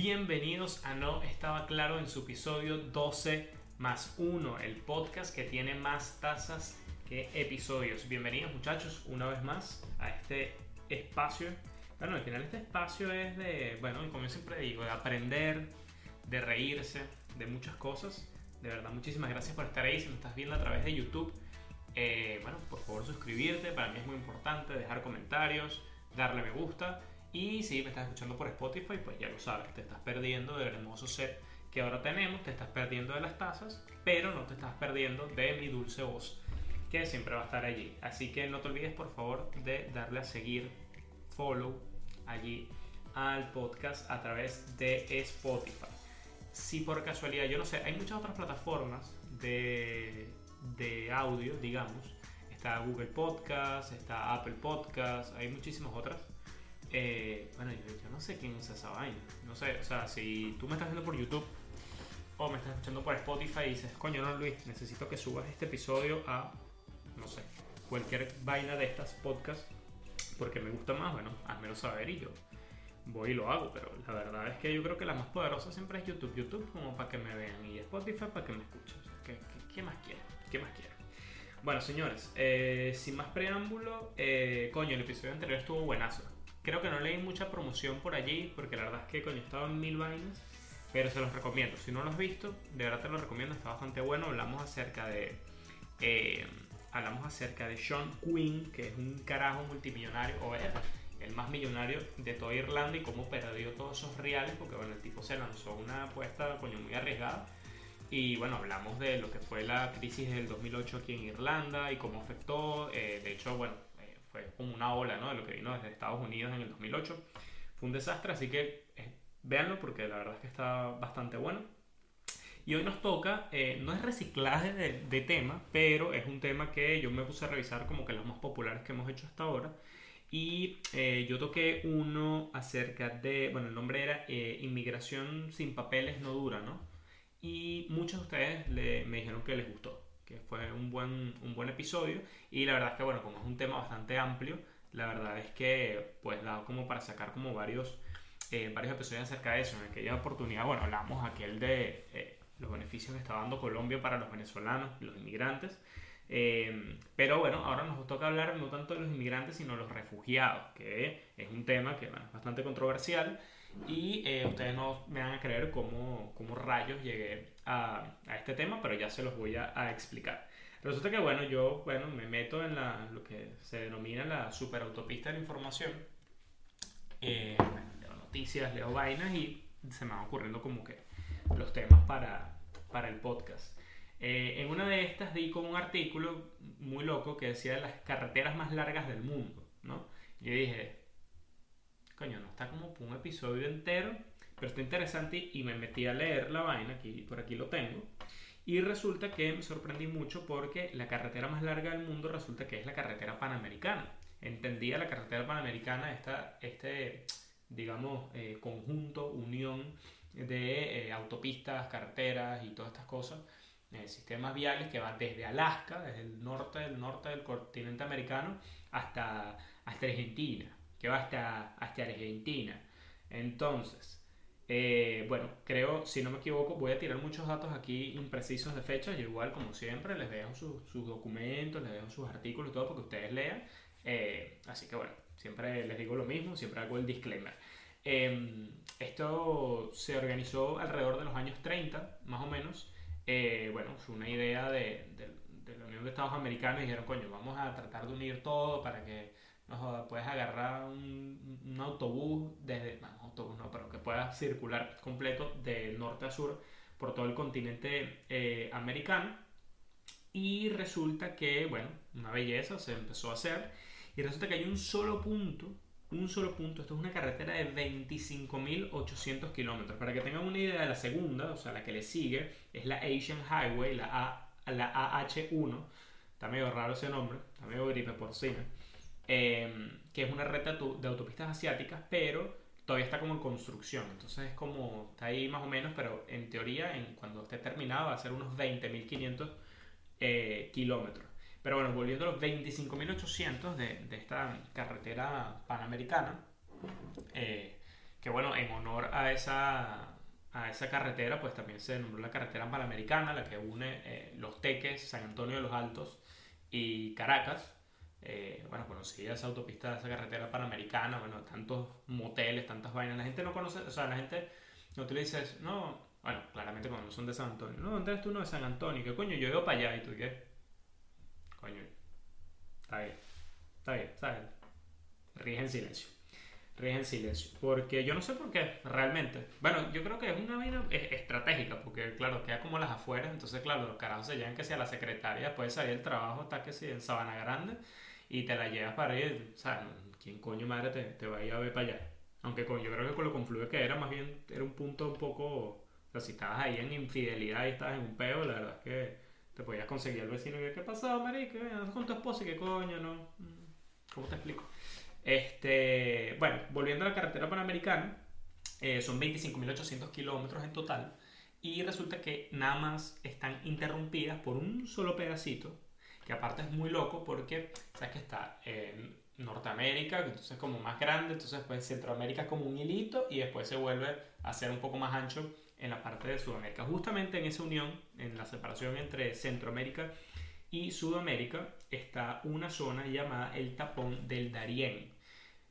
Bienvenidos a No Estaba Claro en su episodio 12 más 1, el podcast que tiene más tazas que episodios. Bienvenidos muchachos una vez más a este espacio. Bueno, al final este espacio es de, bueno, como yo siempre digo, de aprender, de reírse, de muchas cosas. De verdad, muchísimas gracias por estar ahí. Si me estás viendo a través de YouTube, eh, bueno, por favor suscribirte, para mí es muy importante, dejar comentarios, darle me gusta. Y si me estás escuchando por Spotify, pues ya lo sabes, te estás perdiendo del hermoso set que ahora tenemos, te estás perdiendo de las tazas, pero no te estás perdiendo de mi dulce voz, que siempre va a estar allí. Así que no te olvides, por favor, de darle a seguir, follow allí al podcast a través de Spotify. Si por casualidad, yo no sé, hay muchas otras plataformas de, de audio, digamos. Está Google Podcast, está Apple Podcast, hay muchísimas otras eh, bueno, yo, no sé quién usa esa vaina. No sé, o sea, si tú me estás viendo por YouTube o me estás escuchando por Spotify y dices, coño, no, Luis, necesito que subas este episodio a, no sé, cualquier vaina de estas podcasts porque me gusta más, bueno, házmelo saber y yo voy y lo hago. Pero la verdad es que yo creo que la más poderosa siempre es YouTube. YouTube como para que me vean y Spotify para que me escuchen. ¿qué, más quieren? ¿Qué más quieren? Bueno, señores, eh, sin más preámbulo, eh, coño, el episodio anterior estuvo buenazo Creo que no leí mucha promoción por allí, porque la verdad es que coño, estaba en mil vainas, pero se los recomiendo. Si no lo has visto, de verdad te lo recomiendo, está bastante bueno. Hablamos acerca de. Eh, hablamos acerca de Sean Quinn, que es un carajo multimillonario, o es el más millonario de toda Irlanda y cómo perdió todos esos reales, porque bueno, el tipo se lanzó una apuesta coño, muy arriesgada. Y bueno, hablamos de lo que fue la crisis del 2008 aquí en Irlanda y cómo afectó. Eh, de hecho, bueno, fue como una ola ¿no? de lo que vino desde Estados Unidos en el 2008. Fue un desastre, así que eh, véanlo porque la verdad es que está bastante bueno. Y hoy nos toca, eh, no es reciclaje de, tema, pero es un tema que yo me puse a revisar como que los más populares que hemos hecho hasta ahora. Y eh, yo toqué uno acerca de, bueno, el nombre era Inmigración sin papeles no dura, ¿no? Y muchos de ustedes le, me dijeron que les gustó que fue un buen, un buen episodio. Y la verdad es que, bueno, como es un tema bastante amplio, la verdad es que, pues, da como para sacar como varios, eh, varios episodios acerca de eso. En aquella oportunidad, bueno, hablamos aquel de eh, los beneficios que está dando Colombia para los venezolanos, los inmigrantes. Eh, pero bueno, ahora nos toca hablar no tanto de los inmigrantes, sino de los refugiados, que es un tema que es bastante controversial y eh, ustedes no me van a creer cómo, cómo rayos llegué a, a, este tema, pero ya se los voy a, a, explicar. Resulta que, bueno, yo bueno, me meto en la, lo que se denomina la superautopista de la información. Eh, leo noticias, leo vainas y se me van ocurriendo como que los temas para, para el podcast. Eh, en una de estas di con un artículo muy loco que decía de las carreteras más largas del mundo, ¿no? Y dije, coño, no está como un episodio entero, pero está interesante y me metí a leer la vaina, aquí, por aquí lo tengo. Y resulta que me sorprendí mucho porque la carretera más larga del mundo resulta que es la carretera panamericana. Entendía la carretera panamericana, esta, este, digamos, eh, conjunto, unión de eh, autopistas, carreteras y todas estas cosas, eh, sistemas viales que van desde Alaska, desde el norte del norte del continente americano, hasta, hasta Argentina que va hasta, hasta Argentina. Entonces, eh, bueno, creo, si no me equivoco, voy a tirar muchos datos aquí imprecisos de fecha. Yo igual, como siempre, les dejo sus documentos, les dejo sus artículos todo porque ustedes lean. Eh, así que bueno, siempre les digo lo mismo, siempre hago el disclaimer. Em, esto se organizó alrededor de los años 30, más o menos. Eh, bueno, fue una idea de, de la Unión de Estados Americanos dijeron, coño, vamos a tratar de unir todo para que puedes agarrar un, autobús desde, no, autobús no, pero que pueda circular completo de norte a sur por todo el continente eh, americano. Y resulta que, bueno, una belleza se empezó a hacer. Y resulta que hay un solo punto, un solo punto, esto es una carretera de 25.800 kilómetros. Para que tengan una idea de la segunda, o sea, la que le sigue, es la Asian Highway, la, A, la AH1. Está medio raro ese nombre, está medio gripe porcina. Em, que es una red de autopistas asiáticas, pero todavía está como en construcción. Entonces es como, está ahí más o menos, pero en teoría, en, cuando esté terminado, va a ser unos 20.500 eh, kilómetros. Pero bueno, volviendo a los 25.800 de, de esta carretera panamericana, eh, que bueno, en honor a esa, a esa carretera, pues también se nombró la carretera panamericana, la que une eh, Los Teques, San Antonio de los Altos y Caracas. Eh, bueno, conocía esa autopista, esa carretera panamericana, bueno, tantos moteles, tantas vainas. La gente no conoce, o sea, la gente no te le dices, no, bueno, claramente cuando son de San Antonio, no, ¿dónde eres tú no de San Antonio? ¿Qué coño? Yo ido para allá y tú, ¿qué? Coño, está bien, está bien, ¿sabes? Ríes en silencio. Ríes en silencio. Porque yo no sé por qué, realmente. Bueno, yo creo que es una vaina estratégica, porque claro, queda como las afueras, entonces claro, los carajos se llevan que si a la secretaria, puede salir el trabajo, está que si en Sabana Grande, y te la llevas para ir, o sea, ¿quién coño madre te, te va a ir a ver para allá? Aunque con, yo creo que con lo confluye que era, más bien era un punto un poco, o sea, si estabas ahí en infidelidad y estabas en un peo, la verdad es que te podías conseguir al vecino y ¿qué ha pasado, marica? con tu esposa y qué coño, ¿no? Mm, ¿Cómo te explico? Este, bueno, volviendo a la carretera panamericana, eh, son 25.800 kilómetros en total y resulta que nada más están interrumpidas por un solo pedacito que aparte es muy loco porque, sabes que está en Norteamérica, que entonces es como más grande, entonces pues Centroamérica es como un hilito y después se vuelve a ser un poco más ancho en la parte de Sudamérica. Justamente en esa unión, en la separación entre Centroamérica y Sudamérica, está una zona llamada el tapón del Darién.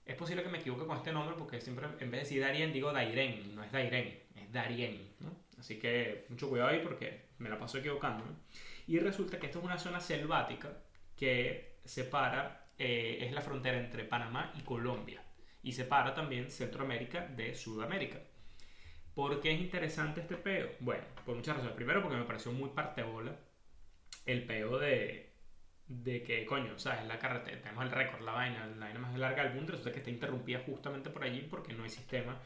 Es posible que me equivoque con este nombre porque siempre en vez de decir Darién digo Dairén, no es Dairén, es Darién. ¿no? Así que mucho cuidado ahí porque me la paso equivocando. ¿no? Y resulta que esto es una zona selvática que separa, eh, es la frontera entre Panamá y Colombia. Y separa también Centroamérica de Sudamérica. ¿Por qué es interesante este peo? Bueno, por muchas razones. Primero porque me pareció muy partebola el peo de, de que, coño, o sea, es la carretera, tenemos el récord, la vaina, la vaina más larga del mundo, resulta que está interrumpida justamente por allí porque no hay sistema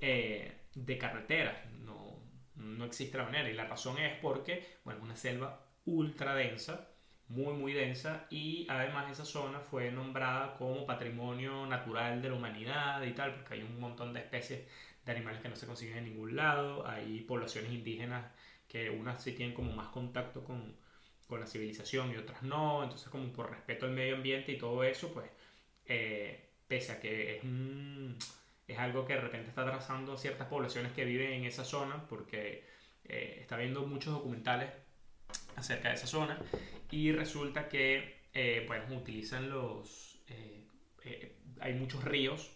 eh, de carreteras, no, no existe la manera. Y la razón es porque, bueno, una selva ultra densa, muy muy densa y además esa zona fue nombrada como patrimonio natural de la humanidad y tal, porque hay un montón de especies de animales que no se consiguen en ningún lado, hay poblaciones indígenas que unas sí tienen como más contacto con, con la civilización y otras no, entonces como por respeto al medio ambiente y todo eso, pues eh, pese a que es, es algo que de repente está atrasando ciertas poblaciones que viven en esa zona, porque eh, está viendo muchos documentales acerca de esa zona y resulta que eh, pues, utilizan los eh, eh, hay muchos ríos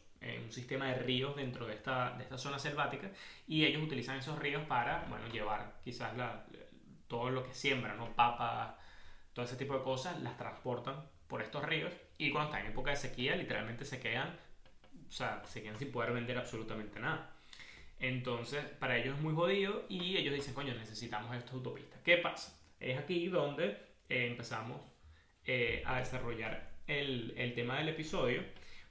un sistema de ríos dentro de esta, de esta zona selvática y ellos utilizan esos ríos para bueno llevar quizás la, todo lo que siembran no papas todo ese tipo de cosas las transportan por estos ríos y cuando están en época de sequía literalmente se quedan o sea se quedan sin poder vender absolutamente nada entonces para ellos es muy jodido y ellos dicen coño necesitamos esta autopista ¿qué pasa? es aquí donde eh, empezamos eh, a desarrollar el, el, tema del episodio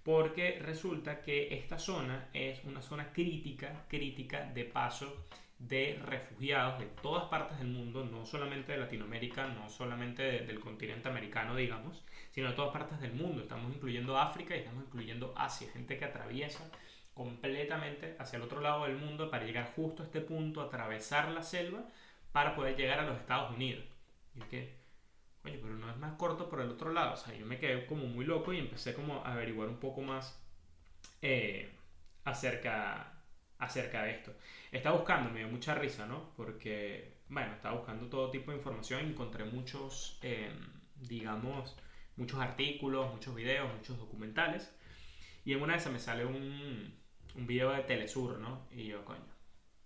porque resulta que esta zona es una zona crítica, crítica de paso de refugiados de todas partes del mundo, no solamente de Latinoamérica, no solamente del continente americano, digamos, sino de todas partes del mundo. Estamos incluyendo África y estamos incluyendo Asia, gente que atraviesa completamente hacia el otro lado del mundo para llegar justo a este punto, atravesar la selva para poder llegar a los Estados Unidos. Y es que, oye, pero no es más corto por el otro lado. O sea, yo me quedé como muy loco y empecé como a averiguar un poco más eh, acerca, acerca de esto. Estaba buscando, me dio mucha risa, ¿no? Porque, bueno, estaba buscando todo tipo de información encontré muchos, em, digamos, muchos artículos, muchos videos, muchos documentales. Y en una de esas me sale un, un video de Telesur, ¿no? Y yo, coño,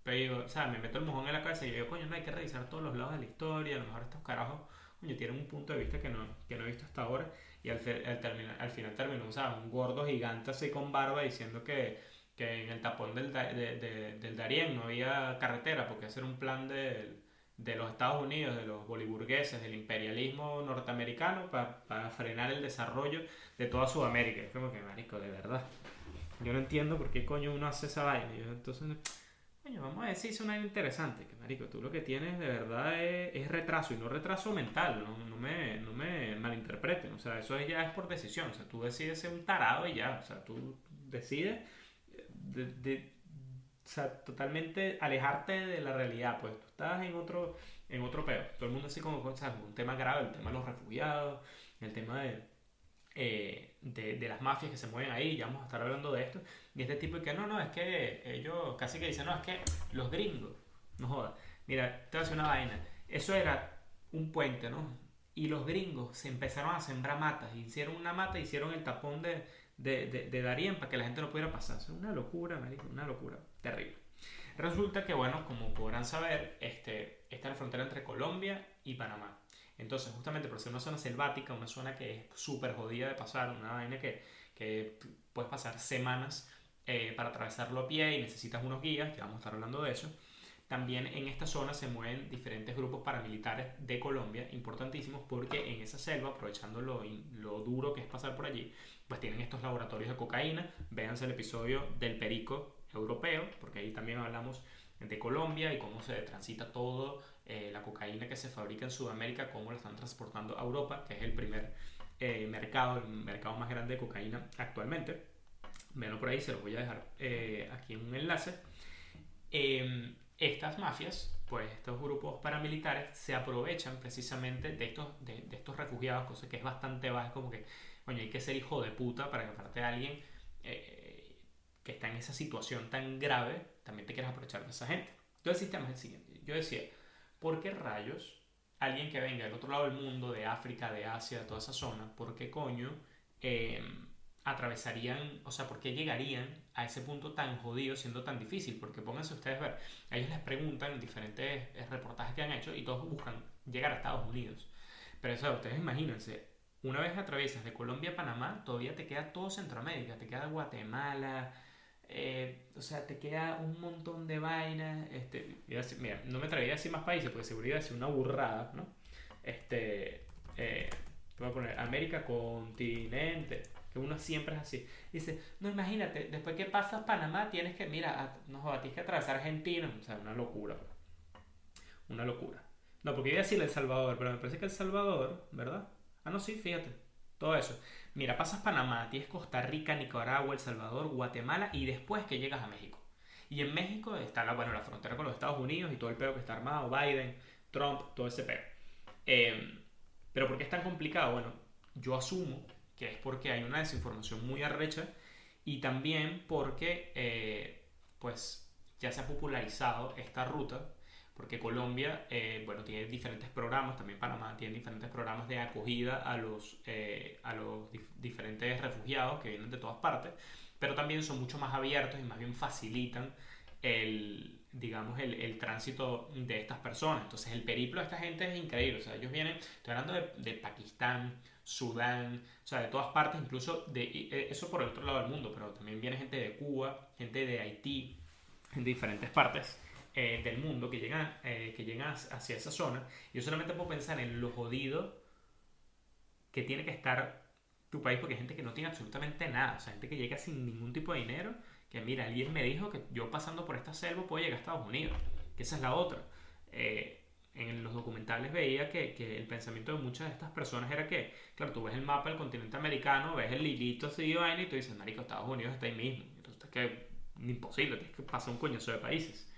pero digo, o sea, me meto el mojón en la cabeza y digo, coño, no hay que revisar todos los lados de la historia, a lo mejor estos carajos, coño, tienen un punto de vista que no, que no he visto hasta ahora. Y al, al, al final terminó, o sea, un gordo gigante así con barba diciendo que, que en el tapón del, de, del Darién no había carretera, porque hacer un plan de, de los Estados Unidos, de los boliburgueses, del imperialismo norteamericano para frenar el desarrollo de toda Sudamérica. Es como que, marico, de verdad. Yo no entiendo por qué coño uno hace esa vaina. Yo, entonces Coño, vamos a decir, una interesante, que marico, tú lo que tienes de verdad es, retraso y no retraso mental, no, no, me, no me malinterpreten, o sea, eso ya es por decisión, o sea, tú decides ser un tarado y ya, o sea, tú decides de, o sea, totalmente alejarte de la realidad, pues tú estás en otro, en otro peor, todo el mundo así como, o sea, un tema grave, el tema de los refugiados, el tema de eh, de, de, las mafias que se mueven ahí, ya vamos a estar hablando de esto, y este tipo que no, no, es que ellos casi que dicen, no, es que los gringos, no jodas, mira, te voy a decir una vaina, eso era un puente, ¿no? Y los gringos se empezaron a sembrar matas, hicieron una mata, hicieron el tapón de, de, de, de Darien para que la gente no pudiera pasar, es una locura, marico, una locura, terrible. Resulta que, bueno, como podrán saber, este, está la frontera entre Colombia y Panamá. Entonces, justamente por ser una zona selvática, una zona que es súper jodida de pasar, una vaina que, que puedes pasar semanas eh, para atravesarlo a pie y necesitas unos guías, que vamos a estar hablando de eso. También en esta zona se mueven diferentes grupos paramilitares de Colombia, importantísimos, porque en esa selva, aprovechando lo, lo duro que es pasar por allí, pues tienen estos laboratorios de cocaína. Véanse el episodio del perico europeo, porque ahí también hablamos de Colombia y cómo se transita todo eh, la cocaína que se fabrica en Sudamérica, cómo la están transportando a Europa, que es el primer eh, mercado, el mercado más grande de cocaína actualmente. Veanlo por ahí, se los voy a dejar eh, aquí en un enlace. Em, estas mafias, pues estos grupos paramilitares, se aprovechan precisamente de estos, de, estos refugiados, cosa que es bastante baja, como que, coño, hay que ser hijo de puta para que aparte de alguien que está en esa situación tan grave, también te quieras aprovechar de esa gente. Entonces el sistema es el siguiente. Yo decía, ¿por qué rayos alguien que venga del otro lado del mundo, de África, de Asia, de toda esa zona, por qué coño em, atravesarían, o sea, por qué llegarían a ese punto tan jodido siendo tan difícil? Porque pónganse ustedes a ver, ellos les preguntan en diferentes eh, reportajes que han hecho y todos buscan llegar a Estados Unidos. Pero eso, ustedes imagínense, una vez atraviesas de Colombia a Panamá, todavía te queda todo Centroamérica, te queda Guatemala, eh, o sea, te queda un montón de vainas. Este, mira, no me traería así más países porque seguridad es una burrada, ¿no? Este, eh, voy a poner América continente, que uno siempre es así. Dice, no, imagínate, después que pasas Panamá tienes que, mira, no tienes que atravesar Argentina, o sea, una locura, una locura. No, porque iba a decir El Salvador, pero me parece que El Salvador, ¿verdad? Ah, no, sí, fíjate, todo eso. Mira, pasas Panamá, tienes Costa Rica, Nicaragua, El Salvador, Guatemala y después que llegas a México. Y en México está la, bueno, la frontera con los Estados Unidos y todo el pedo que está armado, Biden, Trump, todo ese pedo. Em, pero ¿por qué es tan complicado? Bueno, yo asumo que es porque hay una desinformación muy arrecha y también porque eh, pues ya se ha popularizado esta ruta porque Colombia, eh, bueno, tiene diferentes programas, también Panamá tiene diferentes programas de acogida a los, eh, a los diferentes refugiados que vienen de todas partes, pero también son mucho más abiertos y más bien facilitan el, digamos, el, el, tránsito de estas personas. Entonces, el periplo de esta gente es increíble. O sea, ellos vienen, estoy hablando de, de Pakistán, Sudán, o sea, de todas partes, incluso de eh, eso por el otro lado del mundo, pero también viene gente de Cuba, gente de Haití, en diferentes partes. Eh, del mundo que llegan, eh, que llegan hacia esa zona, yo solamente puedo pensar en lo jodido que tiene que estar tu país, porque hay gente que no tiene absolutamente nada, o sea, gente que llega sin ningún tipo de dinero, que mira, alguien me dijo que yo pasando por esta selva puedo llegar a Estados Unidos, que esa es la otra. Eh, en los documentales veía que, que, el pensamiento de muchas de estas personas era que, claro, tú ves el mapa del continente americano, ves el lilito así y tú dices, marico, Estados Unidos está ahí mismo. Entonces es que imposible, tienes que pasar un coñazo de países.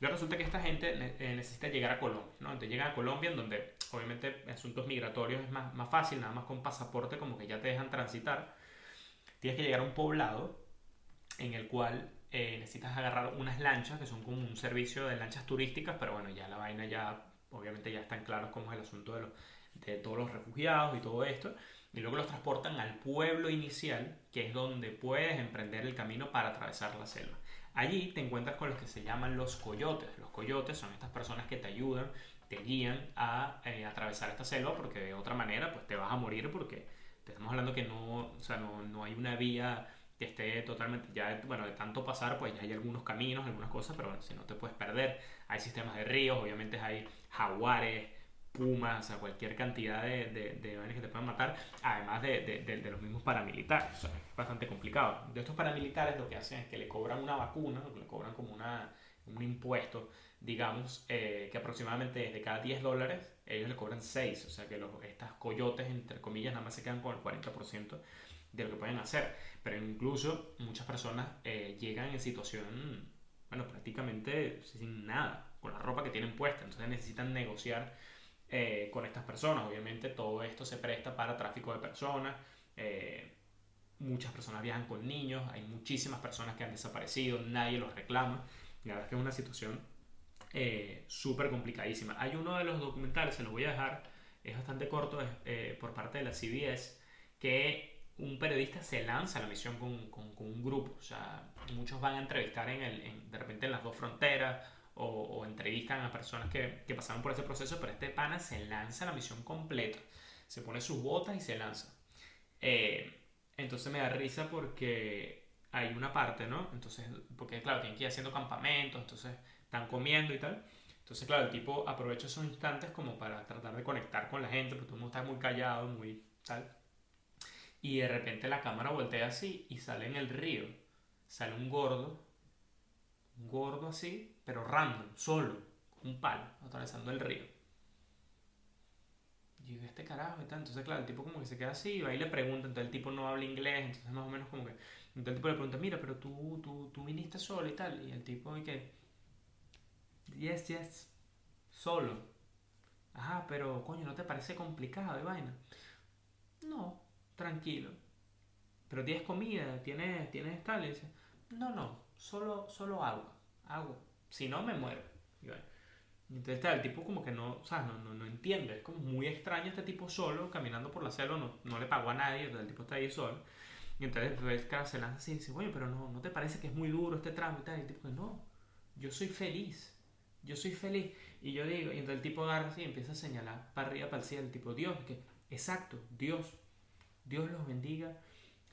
Luego resulta que esta gente eh, necesita llegar a Colombia, ¿no? Entonces llegan a Colombia, en donde obviamente asuntos migratorios es más, más fácil, nada más con pasaporte, como que ya te dejan transitar. Tienes que llegar a un poblado en el cual eh, necesitas agarrar unas lanchas, que son como un servicio de lanchas turísticas, pero bueno, ya la vaina ya, obviamente ya están claros cómo es el asunto de, los, de todos los refugiados y todo esto. Y luego los transportan al pueblo inicial, que es donde puedes emprender el camino para atravesar la selva. Allí te encuentras con los que se llaman los coyotes. Los coyotes son estas personas que te ayudan, te guían a eh, atravesar esta selva porque de otra manera pues te vas a morir porque te estamos hablando que no, o sea, no, no hay una vía que esté totalmente, ya, bueno, de tanto pasar, pues ya hay algunos caminos, algunas cosas, pero si no te puedes perder, hay sistemas de ríos, obviamente hay jaguares, pumas, o sea, cualquier cantidad de, de, de que te puedan matar, además de, de, los mismos paramilitares. O sea, es bastante complicado. De estos paramilitares lo que hacen es que le cobran una vacuna, le cobran como una, un impuesto, digamos, eh, que aproximadamente de cada 10 dólares, ellos le cobran 6. O sea que los, estas coyotes, entre comillas, nada más se quedan con el 40% de lo que pueden hacer. Pero incluso muchas personas eh, llegan en situación, bueno, prácticamente sin nada, con la ropa que tienen puesta. Entonces necesitan negociar eh, con estas personas. Obviamente todo esto se presta para tráfico de personas, Eh, muchas personas viajan con niños, hay muchísimas personas que han desaparecido, nadie los reclama. La verdad es que es una situación eh, súper complicadísima. Hay uno de los documentales, se lo voy a dejar, es bastante corto, es eh, por parte de la CBS, que un periodista se lanza a la misión con, con, un grupo. O sea, muchos van a entrevistar en el, de repente en las dos fronteras o, entrevistan a personas que, que, pasaron por ese proceso, pero este pana se lanza la misión completa. Se pone sus botas y se lanza. Eh, entonces me da risa porque hay una parte, ¿no? Entonces, porque claro, tienen que ir haciendo campamentos, entonces están comiendo y tal. Entonces, claro, el tipo aprovecha esos instantes como para tratar de conectar con la gente, porque todo el mundo está muy callado, muy tal. Y de repente la cámara voltea así y sale en el río. Sale un gordo, un gordo así, pero random, solo, un palo, atravesando el río. Y digo, este carajo y tal. Entonces, claro, el tipo como que se queda así y y le pregunta. Entonces, el tipo no habla inglés. Entonces, más o menos como que. Entonces, el tipo le pregunta, mira, pero tú, tú, tú viniste solo y tal. Y el tipo, y que. Yes, yes. Solo. Ajá, pero coño, ¿no te parece complicado de vaina? No, tranquilo. Pero tienes comida, tienes, tienes tal. Y dice, no, no, solo, solo agua. Agua. Si no, me muero. Y bueno, entonces el tipo como que no, o sea, no, no, no, entiende, es como muy extraño este tipo solo, caminando por la selva, no, no le pagó a nadie, el tipo está ahí solo. Y entonces ves que se lanza así y dice, oye, pero no, ¿no te parece que es muy duro este tramo y tal? Y el tipo, no, yo soy feliz, yo soy feliz. Y yo digo, y entonces el tipo agarra así y empieza a señalar para arriba, para el cielo, el tipo, Dios, que, exacto, Dios, Dios los bendiga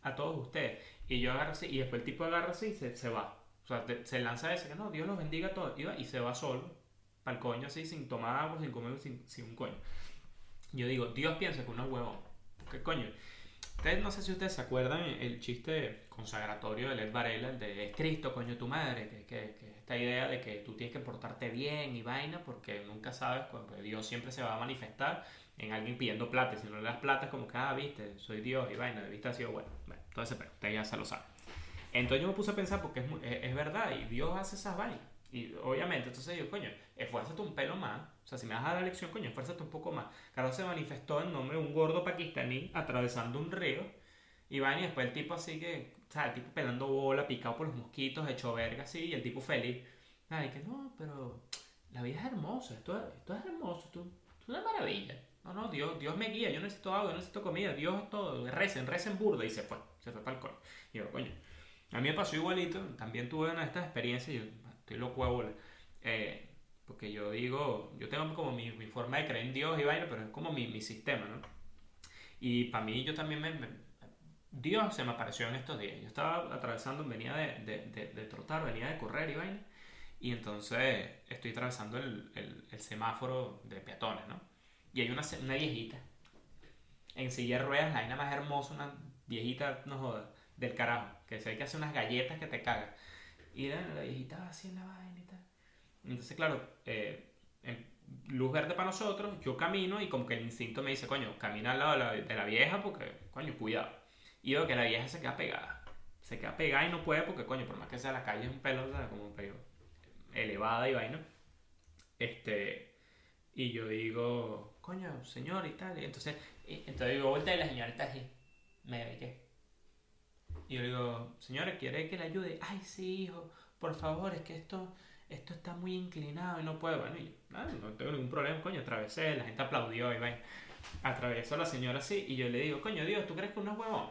a todos ustedes. Y yo agarro así, y después el tipo agarra así y se, se va. O sea, se lanza ese, que no, Dios los bendiga a todos, y, se va solo al coño así, sin tomar agua, sin comer, sin, un coño. Yo digo, Dios piensa que uno es huevón. ¿Qué coño? Ustedes no sé si ustedes se acuerdan el chiste consagratorio de Led Varela, el de Cristo, coño, tu madre, que, esta idea de que tú tienes que portarte bien y vaina, porque nunca sabes, cuando Dios siempre se va a manifestar en alguien pidiendo plata, si no le das plata es como que, ah, viste, soy Dios y vaina, de vista ha sido bueno. bueno todo ese pero, ustedes ya se lo saben. Entonces yo me puse a pensar porque es, es verdad, y Dios hace esas vainas. Y obviamente, entonces yo, coño, esfuérzate un pelo más. O sea, si me vas a dar la lección, coño, esfuérzate un poco más. Carlos se manifestó en nombre de un gordo pakistaní atravesando un río. Y va y después el tipo así que, o sea, el tipo pelando bola, picado por los mosquitos, hecho verga así, y el tipo feliz. Ay, que no, pero la vida es hermosa, esto, esto es hermoso, esto, es una maravilla. No, no, Dios, Dios me guía, yo necesito agua, yo necesito comida, Dios es todo, recen, recen burda y se fue, se fue para el. Y yo, coño, a mí me pasó igualito, también tuve una de estas experiencias, yo, estoy loco a eh, porque yo digo, yo tengo como mi, mi, forma de creer en Dios y vaina, pero es como mi, mi sistema, ¿no? Y para mí yo también me, Dios se me apareció en estos días. Yo estaba atravesando, venía de, de, de, trotar, venía de correr y vaina. Y entonces estoy atravesando el, el, el semáforo de peatones, ¿no? Y hay una, una viejita en silla de ruedas, la vaina más hermosa, una viejita, no joda, del carajo, que se ve que hace unas galletas que te cagas. Y la, la viejita va así en la vaina y tal. Entonces, claro, eh, luz verde para nosotros, yo camino y como que el instinto me dice, coño, camina al lado de la, vieja porque, coño, cuidado. Y veo que la vieja se queda pegada. Se queda pegada y no puede porque, coño, por más que sea la calle es un pelo, sea, como un pelo elevada y vaina. Este, y yo digo, coño, señor y tal. Y entonces, entonces digo, vuelta y la señora está así. Me ve que y yo le digo, señora, ¿quiere que le ayude? Ay, sí, hijo, por favor, es que esto, esto está muy inclinado y no puedo. Bueno, y no tengo ningún problema, coño, atravesé, la gente aplaudió y va. Atravesó la señora así y yo le digo, coño, Dios, ¿tú crees que uno es huevón?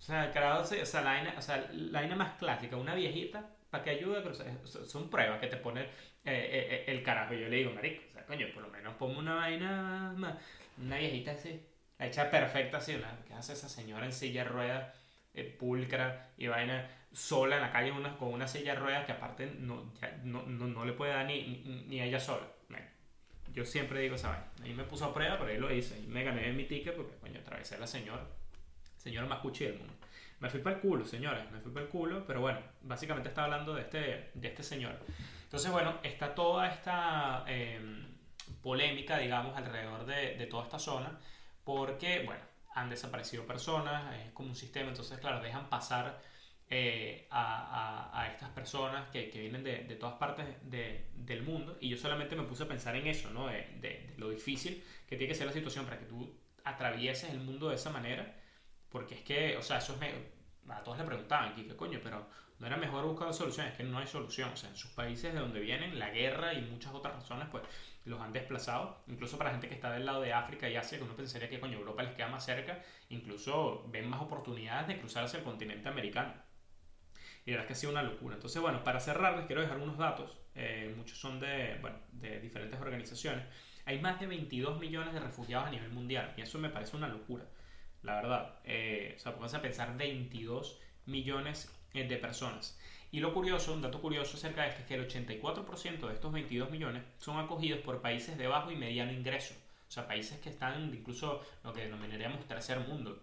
O sea, el o sea, la vaina, o sea, la vaina más clásica, una viejita, para que ayude, pero son pruebas que te pone eh, eh, eh, el carajo. Y yo le digo, marico, o sea, coño, por lo menos ponme una vaina más, una viejita así, la hecha perfecta así, ¿qué hace esa señora en silla de ruedas? Eh, pulcra y vaina sola en la calle una, con una silla de ruedas que aparte no, no, no, le puede dar ni, ni, a ella sola. yo siempre digo esa vaina. Ahí me puso a prueba, pero ahí lo hice. Y me gané mi ticket porque, coño, atravesé a la señora. Señora más cuchi del mundo. Me fui para el culo, señores. Me fui para el culo, pero bueno, básicamente estaba hablando de este, de este señor. Entonces, bueno, está toda esta em, polémica, digamos, alrededor de, de toda esta zona. Porque, bueno, han desaparecido personas, es como un sistema, entonces claro, dejan pasar eh, a, a, estas personas que, que vienen de, de, todas partes de, del mundo y yo solamente me puse a pensar en eso, ¿no? De, lo difícil que tiene que ser la situación para que tú atravieses el mundo de esa manera Porque es que, o sea, eso es... A todos le preguntaban, ¿qué coño? Pero no era mejor buscar soluciones, es que no hay solución. O sea, en sus países de donde vienen, la guerra y muchas otras razones, pues los han desplazado. Incluso para gente que está del lado de África y Asia, que uno pensaría que coño, Europa les queda más cerca, incluso ven más oportunidades de cruzar hacia el continente americano. Y la verdad es que ha sido una locura. Entonces, bueno, para cerrar les quiero dejar unos datos. Eh, muchos son de, bueno, de diferentes organizaciones. Hay más de 22 millones de refugiados a nivel mundial y eso me parece una locura, la verdad. Eh, o sea, pónganse a pensar 22 millones eh, de personas. Y lo curioso, un dato curioso acerca de esto es que el 84% de estos 22 millones son acogidos por países de bajo y mediano ingreso. O sea, países que están incluso lo que denominaríamos tercer mundo.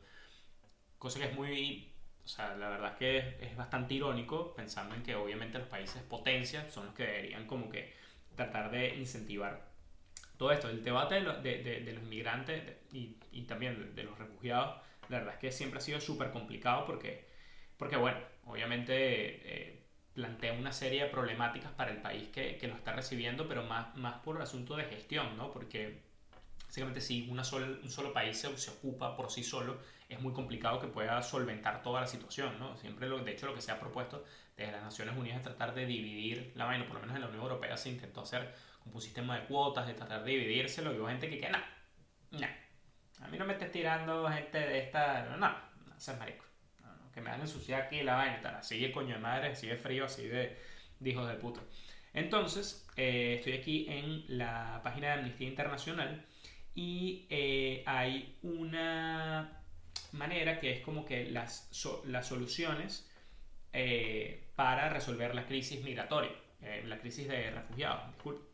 Cosa que es muy o sea, la verdad es que es, bastante irónico pensando en que obviamente los países potencias son los que deberían como que tratar de incentivar todo esto. El debate de, los inmigrantes y, también de, los refugiados, la verdad es que siempre ha sido súper complicado porque, porque, bueno, obviamente eh, plantea una serie de problemáticas para el país que, lo está recibiendo, pero más, más por el asunto de gestión, ¿no? Porque básicamente si una un solo país se, se ocupa por sí solo, es muy complicado que pueda solventar toda la situación, ¿no? Siempre, lo, de hecho, lo que se ha propuesto desde las Naciones Unidas es tratar de dividir la vaina, por lo menos en la Unión Europea se intentó hacer como un sistema de cuotas, de tratar de dividírselo, y hubo gente que, que no, no, a mí no me estés tirando gente de esta, no, no, no seas marico, que me hagan ensuciar aquí la vaina, tal, así de coño de madre, así de frío, así de, de hijos de puto. Entonces, eh, estoy aquí en la página de Amnistía Internacional y eh, hay una manera que es como que las, las soluciones eh, para resolver la crisis migratoria, eh, la crisis de refugiados, disculpe.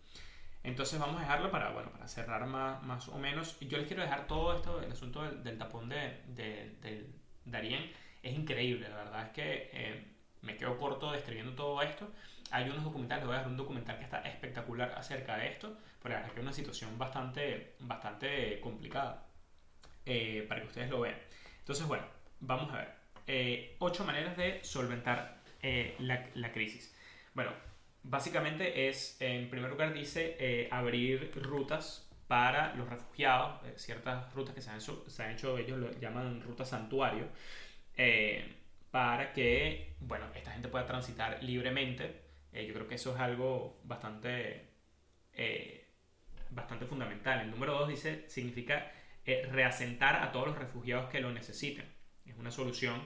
Entonces vamos a dejarlo para, bueno, para cerrar más, más o menos. Yo les quiero dejar todo esto, el asunto del, tapón de, de, Darien. Es increíble, la verdad es que eh, me quedo corto describiendo todo esto. Hay unos documentales, les voy a dejar un documental que está espectacular acerca de esto, porque la verdad es que es una situación bastante, bastante complicada para que ustedes lo vean. Entonces, bueno, vamos a ver. Eh, ocho maneras de solventar eh, la, crisis. Bueno, básicamente es, en primer lugar, dice eh, abrir rutas para los refugiados, ciertas rutas que se han, se han hecho, ellos lo llaman rutas santuario, para que, bueno, esta gente pueda transitar libremente. yo creo que eso es algo bastante, bastante fundamental. El número dos dice, significa eh, reasentar a todos los refugiados que lo necesiten. Es una solución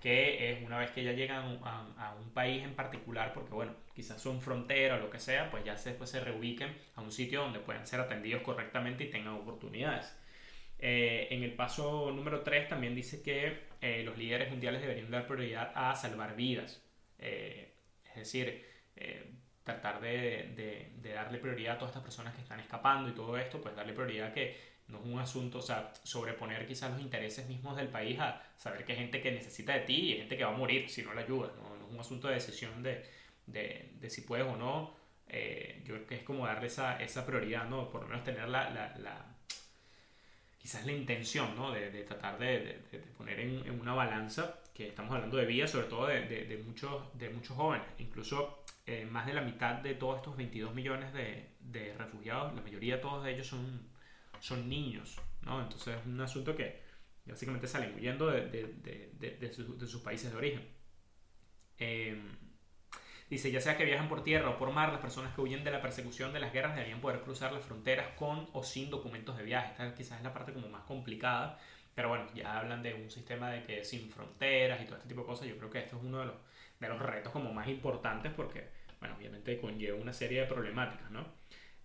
que es una vez que ya llegan a, un país en particular, porque bueno, quizás son frontera o lo que sea, pues ya después se reubiquen a un sitio donde puedan ser atendidos correctamente y tengan oportunidades. Eh, en el paso número 3 también dice que eh, los líderes mundiales deberían dar prioridad a salvar vidas. es decir, tratar de, de, darle prioridad a todas estas personas que están escapando y todo esto, pues darle prioridad a que no es un asunto, o sea, sobreponer quizás los intereses mismos del país a saber que hay gente que necesita de ti y hay gente que va a morir si no la ayudas, ¿no? es un asunto de decisión de, de, de si puedes o no. Eh, yo creo que es como darle esa, esa prioridad, ¿no? Por lo menos tener la, la, la quizás la intención, ¿no? De, de tratar de, poner en, una balanza, que estamos hablando de vida, sobre todo de, muchos, de muchos jóvenes. Incluso eh, más de la mitad de todos estos 22 millones de, refugiados, la mayoría de todos ellos son son niños, ¿no? Entonces es un asunto que básicamente salen huyendo de, de, de, sus países de origen. Em, dice, ya sea que viajan por tierra o por mar, las personas que huyen de la persecución de las guerras deberían poder cruzar las fronteras con o sin documentos de viaje. Esta quizás es la parte como más complicada, pero bueno, ya hablan de un sistema de que sin fronteras y todo este tipo de cosas. Yo creo que esto es uno de los, de los retos como más importantes porque, bueno, obviamente conlleva una serie de problemáticas, ¿no?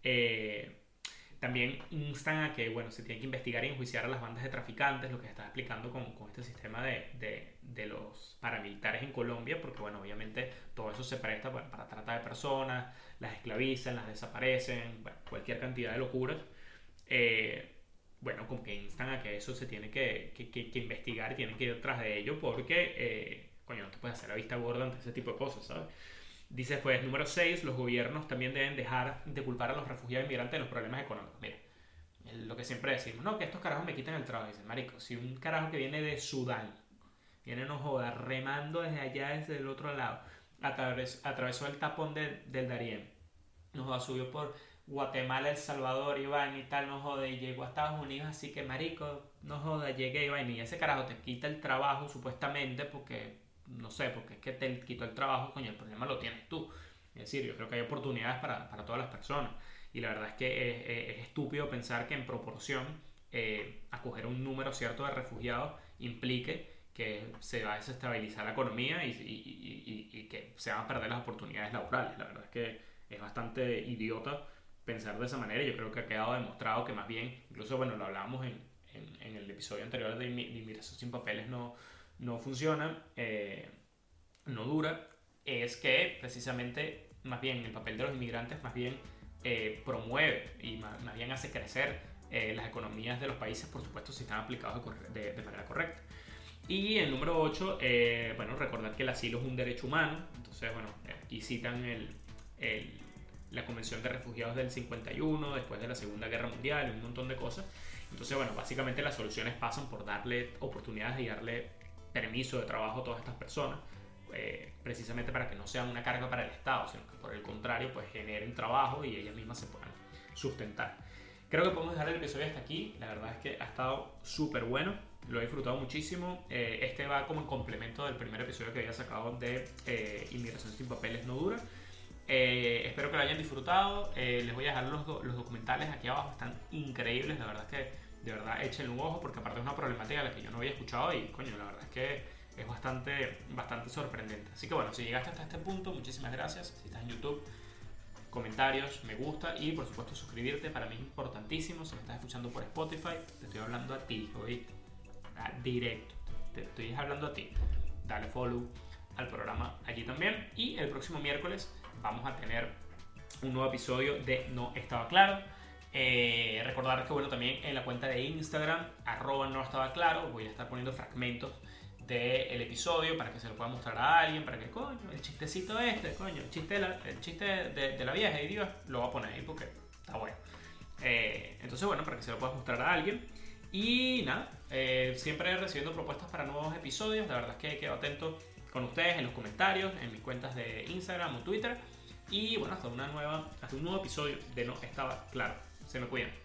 Eh, también instan a que bueno, se tiene que investigar y enjuiciar a las bandas de traficantes, lo que se está explicando con, con este sistema de, de, de, los paramilitares en Colombia, porque bueno, obviamente todo eso se presta para, para trata de personas, las esclavizan, las desaparecen, cualquier cantidad de locuras. Eh, bueno, como que instan a que eso se tiene que, que, que, investigar y tienen que ir tras de ello porque, eh, coño, no te puedes hacer la vista gorda ante ese tipo de cosas, ¿sabes? Dice pues, número 6, los gobiernos también deben dejar de culpar a los refugiados inmigrantes de los problemas económicos. Mira, lo que siempre decimos, no, que estos carajos me quitan el trabajo. Dice, marico, si un carajo que viene de Sudán, viene, no joda, remando desde allá, desde el otro lado, atravesó, atravesó el tapón del Darién, nos subió por, Guatemala, El Salvador, vaina y tal, no jode, y llegó a Estados Unidos, así que marico, no joda, llegué vaina, y ese carajo te quita el trabajo supuestamente porque, no sé, porque es que te quitó el trabajo, coño, el problema lo tienes tú. Es decir, yo creo que hay oportunidades para, para todas las personas, y la verdad es que es, estúpido pensar que en proporción eh, acoger un número cierto de refugiados implique que se va a desestabilizar la economía y, y, que se van a perder las oportunidades laborales. La verdad es que es bastante idiota pensar de esa manera. Yo creo que ha quedado demostrado que más bien, incluso bueno, lo hablábamos en, en, el episodio anterior de, inmigración sin papeles no, no funciona, eh, no dura, es que precisamente más bien el papel de los inmigrantes más bien eh, promueve y más, bien hace crecer eh, las economías de los países, por supuesto, si están aplicados de, de manera correcta. Y el número 8, bueno, recordar que el asilo es un derecho humano, entonces, bueno, aquí citan el la Convención de Refugiados del 51, después de la Segunda Guerra Mundial, un montón de cosas. Entonces, bueno, básicamente las soluciones pasan por darle oportunidades y darle permiso de trabajo a todas estas personas, eh, precisamente para que no sean una carga para el Estado, sino que por el contrario, pues generen trabajo y ellas mismas se puedan sustentar. Creo que podemos dejar el episodio hasta aquí. La verdad es que ha estado súper bueno. Lo he disfrutado muchísimo. Eh, este va como en complemento del primer episodio que había sacado de eh, Inmigración sin papeles no dura. Eh, espero que lo hayan disfrutado. Eh, les voy a dejar los, los, documentales aquí abajo, están increíbles. La verdad es que de verdad échenle un ojo porque aparte es una problemática a la que yo no había escuchado y coño, la verdad es que es bastante, bastante sorprendente. Así que bueno, si llegaste hasta este punto, muchísimas gracias. Si estás en YouTube, comentarios, me gusta y por supuesto suscribirte. Para mí es importantísimo. Si me estás escuchando por Spotify, te estoy hablando a ti, ¿oíste? Directo, te estoy hablando a ti. Dale follow al programa allí también. Y el próximo miércoles vamos a tener un nuevo episodio de No Estaba Claro. Eh, recordar que bueno, también en la cuenta de Instagram, arroba no estaba claro, voy a estar poniendo fragmentos del episodio para que se lo pueda mostrar a alguien, para que, coño, el chistecito este, coño, el chiste de la, el chiste de, la vieja y Dios, lo voy a poner ahí porque está bueno. Eh, entonces, bueno, para que se lo pueda mostrar a alguien. Y nada, eh, siempre recibiendo propuestas para nuevos episodios. La verdad es que quedo atento con ustedes en los comentarios, en mis cuentas de Instagram o Twitter. Y bueno, hasta una nueva, hasta un nuevo episodio de No Estaba Claro. Se me cuidan.